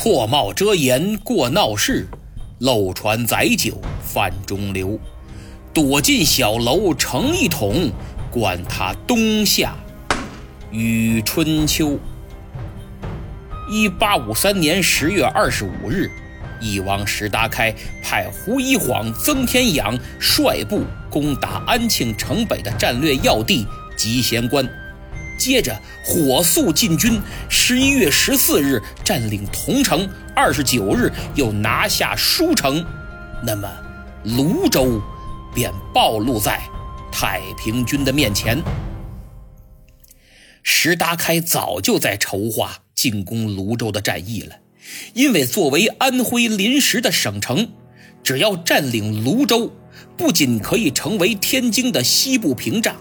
破帽遮颜过闹市，漏船载酒泛中流。躲进小楼成一统，管他冬夏与春秋。一八五三年十月二十五日，翼王石达开派胡一晃、曾天养率部攻打安庆城北的战略要地集贤关，接着火速进军，十一月十四日占领桐城，二十九日又拿下舒城，那么泸州。便暴露在太平军的面前。石达开早就在筹划进攻泸州的战役了，因为作为安徽临时的省城，只要占领泸州，不仅可以成为天津的西部屏障，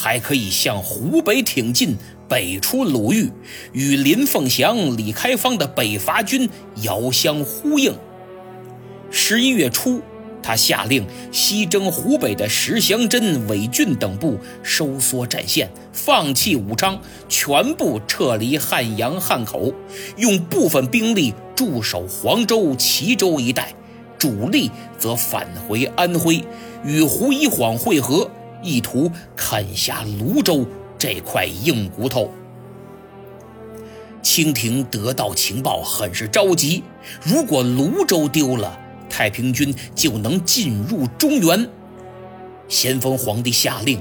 还可以向湖北挺进，北出鲁豫，与林凤祥、李开芳的北伐军遥相呼应。十一月初。他下令西征湖北的石祥珍、韦俊等部收缩战线，放弃武昌，全部撤离汉阳汉口，用部分兵力驻守黄州、齐州一带，主力则返回安徽，与胡一晃会合，意图啃下泸州这块硬骨头。清廷得到情报，很是着急，如果泸州丢了。太平军就能进入中原。咸丰皇帝下令，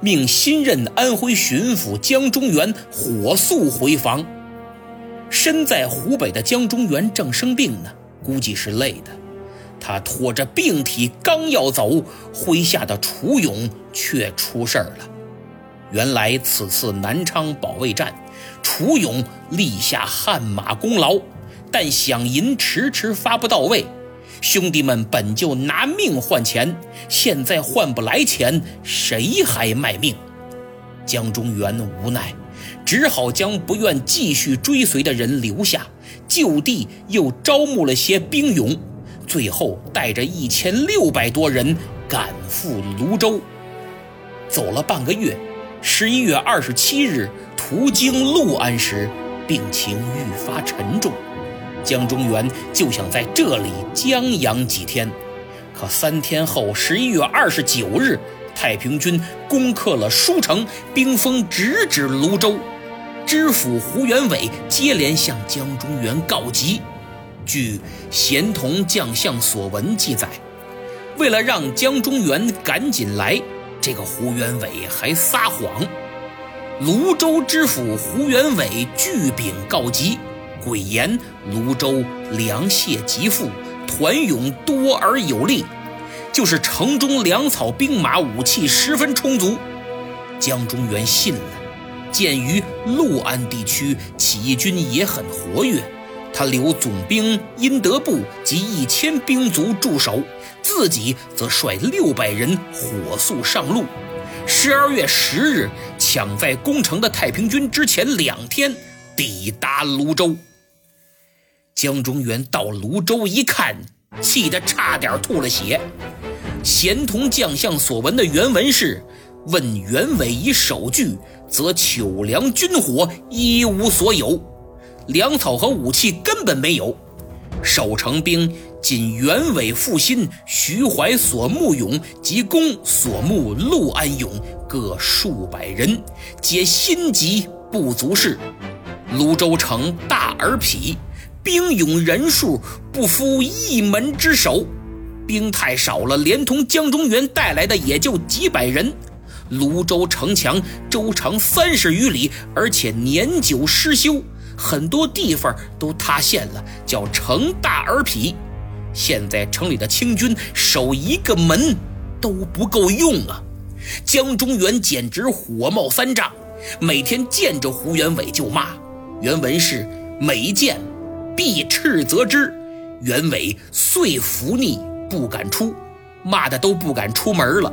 命新任安徽巡抚江忠源火速回防。身在湖北的江忠源正生病呢，估计是累的。他拖着病体刚要走，麾下的楚勇却出事儿了。原来此次南昌保卫战，楚勇立下汗马功劳，但饷银迟迟发不到位。兄弟们本就拿命换钱，现在换不来钱，谁还卖命？江中元无奈，只好将不愿继续追随的人留下，就地又招募了些兵勇，最后带着一千六百多人赶赴泸州。走了半个月，十一月二十七日途经六安时，病情愈发沉重。江中元就想在这里将养几天，可三天后，十一月二十九日，太平军攻克了舒城，兵锋直指泸州。知府胡元伟接连向江中元告急。据咸同将相所闻记载，为了让江中元赶紧来，这个胡元伟还撒谎。泸州知府胡元伟据禀告急。鬼言泸州粮械极富，团勇多而有力，就是城中粮草、兵马、武器十分充足。江中元信了。鉴于六安地区起义军也很活跃，他留总兵殷德部及一千兵卒驻守，自己则率六百人火速上路。十二月十日，抢在攻城的太平军之前两天抵达泸州。江中元到泸州一看，气得差点吐了血。咸同将相所闻的原文是：“问袁伟以守据，则糗粮军火一无所有，粮草和武器根本没有。守城兵仅袁伟复新、徐怀所募勇及公所募陆安勇各数百人，皆心急不足事。泸州城大而痞。”兵勇人数不敷一门之首，兵太少了，连同江中元带来的也就几百人。泸州城墙周长三十余里，而且年久失修，很多地方都塌陷了，叫城大而痞。现在城里的清军守一个门都不够用啊！江中元简直火冒三丈，每天见着胡元伟就骂。原文是每见。必斥责之，元伟遂服逆，不敢出，骂的都不敢出门了。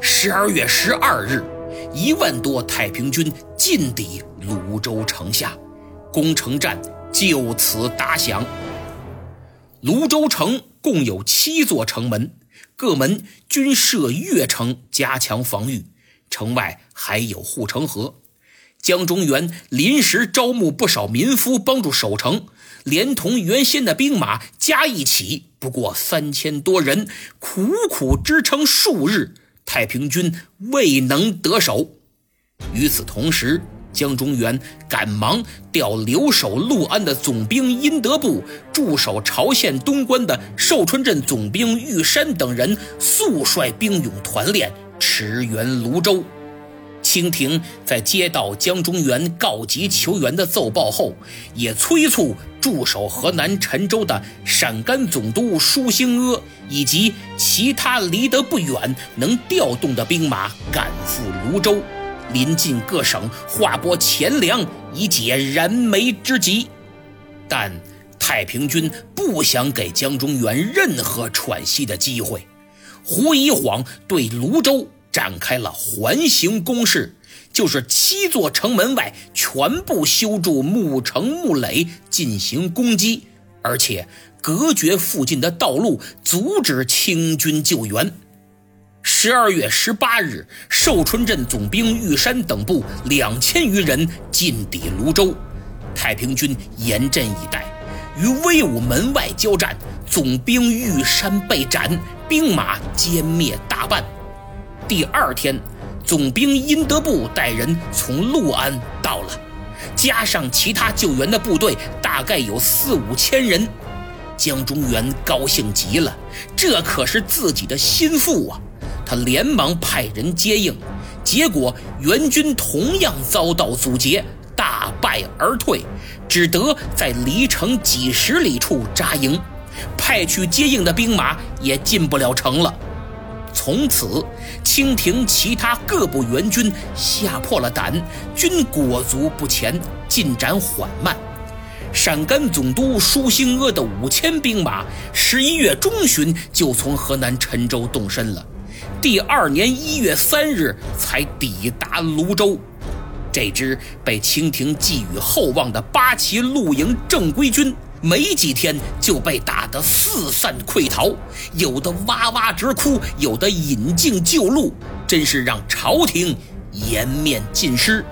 十二月十二日，一万多太平军进抵泸州城下，攻城战就此打响。泸州城共有七座城门，各门均设越城，加强防御。城外还有护城河。江中原临时招募不少民夫帮助守城，连同原先的兵马加一起，不过三千多人，苦苦支撑数日，太平军未能得手。与此同时，江中原赶忙调留守陆安的总兵殷德部，驻守朝鲜东关的寿春镇总兵玉山等人，速率兵勇团练，驰援泸州。清廷在接到江中原告急求援的奏报后，也催促驻守河南陈州的陕甘总督舒兴阿以及其他离得不远能调动的兵马赶赴泸州，临近各省划拨钱粮以解燃眉之急。但太平军不想给江中原任何喘息的机会，胡一晃对泸州。展开了环形攻势，就是七座城门外全部修筑木城木垒进行攻击，而且隔绝附近的道路，阻止清军救援。十二月十八日，寿春镇总兵玉山等部两千余人进抵泸州，太平军严阵以待，与威武门外交战，总兵玉山被斩，兵马歼灭大半。第二天，总兵殷德部带人从陆安到了，加上其他救援的部队，大概有四五千人。江中原高兴极了，这可是自己的心腹啊！他连忙派人接应，结果援军同样遭到阻截，大败而退，只得在离城几十里处扎营，派去接应的兵马也进不了城了。从此，清廷其他各部援军吓破了胆，均裹足不前，进展缓慢。陕甘总督舒兴阿的五千兵马，十一月中旬就从河南陈州动身了，第二年一月三日才抵达泸州。这支被清廷寄予厚望的八旗露营正规军。没几天就被打得四散溃逃，有的哇哇直哭，有的引颈就戮，真是让朝廷颜面尽失。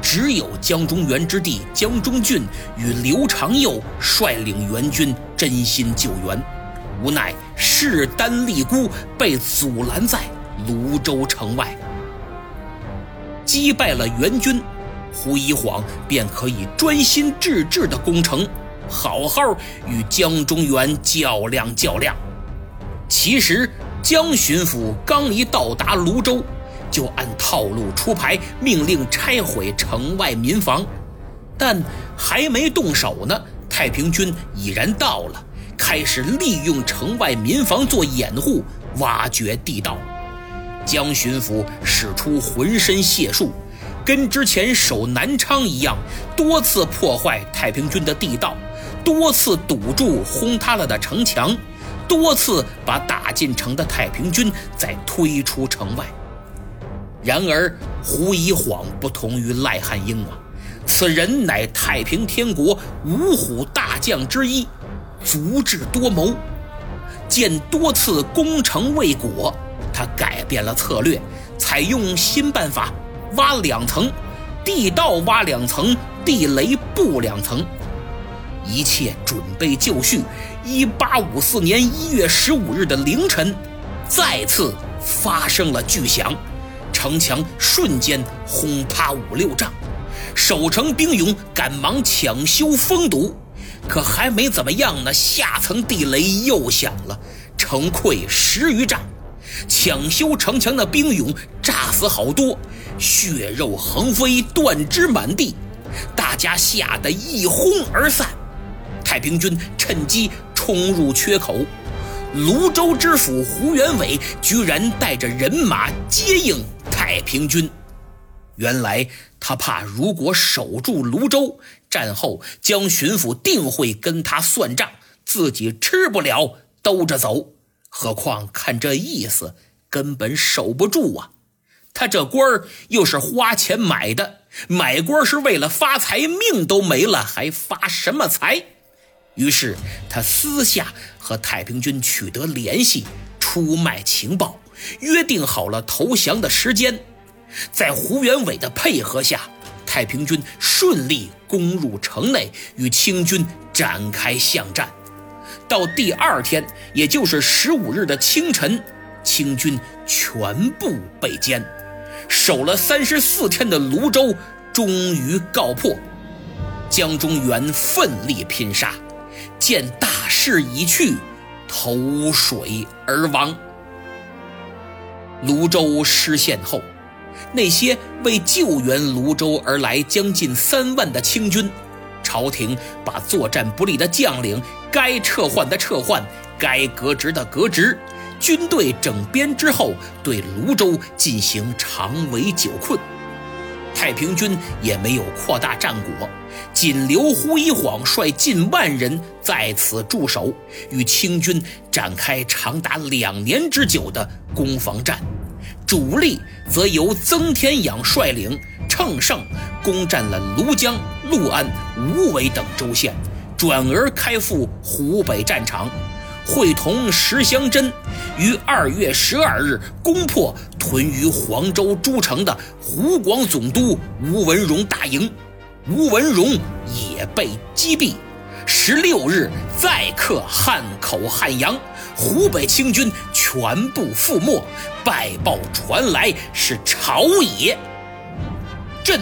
只有江中原之弟江中俊与刘长佑率领援军真心救援，无奈势单力孤，被阻拦在泸州城外。击败了援军，胡一晃便可以专心致志地攻城。好好与江中原较量较量。其实江巡抚刚一到达泸州，就按套路出牌，命令拆毁城外民房。但还没动手呢，太平军已然到了，开始利用城外民房做掩护，挖掘地道。江巡抚使出浑身解数，跟之前守南昌一样，多次破坏太平军的地道。多次堵住轰塌了的城墙，多次把打进城的太平军再推出城外。然而胡一晃不同于赖汉英啊，此人乃太平天国五虎大将之一，足智多谋。见多次攻城未果，他改变了策略，采用新办法，挖两层地道，挖两层地雷布两层。一切准备就绪。一八五四年一月十五日的凌晨，再次发生了巨响，城墙瞬间轰塌五六丈。守城兵勇赶忙抢修封堵，可还没怎么样呢，下层地雷又响了，城溃十余丈。抢修城墙的兵勇炸死好多，血肉横飞，断肢满地，大家吓得一哄而散。太平军趁机冲入缺口，泸州知府胡元伟居然带着人马接应太平军。原来他怕，如果守住泸州，战后江巡抚定会跟他算账，自己吃不了兜着走。何况看这意思，根本守不住啊！他这官儿又是花钱买的，买官是为了发财，命都没了，还发什么财？于是他私下和太平军取得联系，出卖情报，约定好了投降的时间。在胡元伟的配合下，太平军顺利攻入城内，与清军展开巷战。到第二天，也就是十五日的清晨，清军全部被歼，守了三十四天的泸州终于告破。江中源奋力拼杀，见大势已去，投水而亡。泸州失陷后，那些为救援泸州而来将近三万的清军，朝廷把作战不利的将领该撤换的撤换，该革职的革职。军队整编之后，对泸州进行长围久困。太平军也没有扩大战果，仅留胡一晃率近万人在此驻守，与清军展开长达两年之久的攻防战。主力则由曾天养率领，乘胜攻占了庐江、六安、无为等州县，转而开赴湖北战场。会同石祥珍于二月十二日攻破屯于黄州诸城的湖广总督吴文荣大营，吴文荣也被击毙。十六日再克汉口、汉阳，湖北清军全部覆没。败报传来，是朝野震。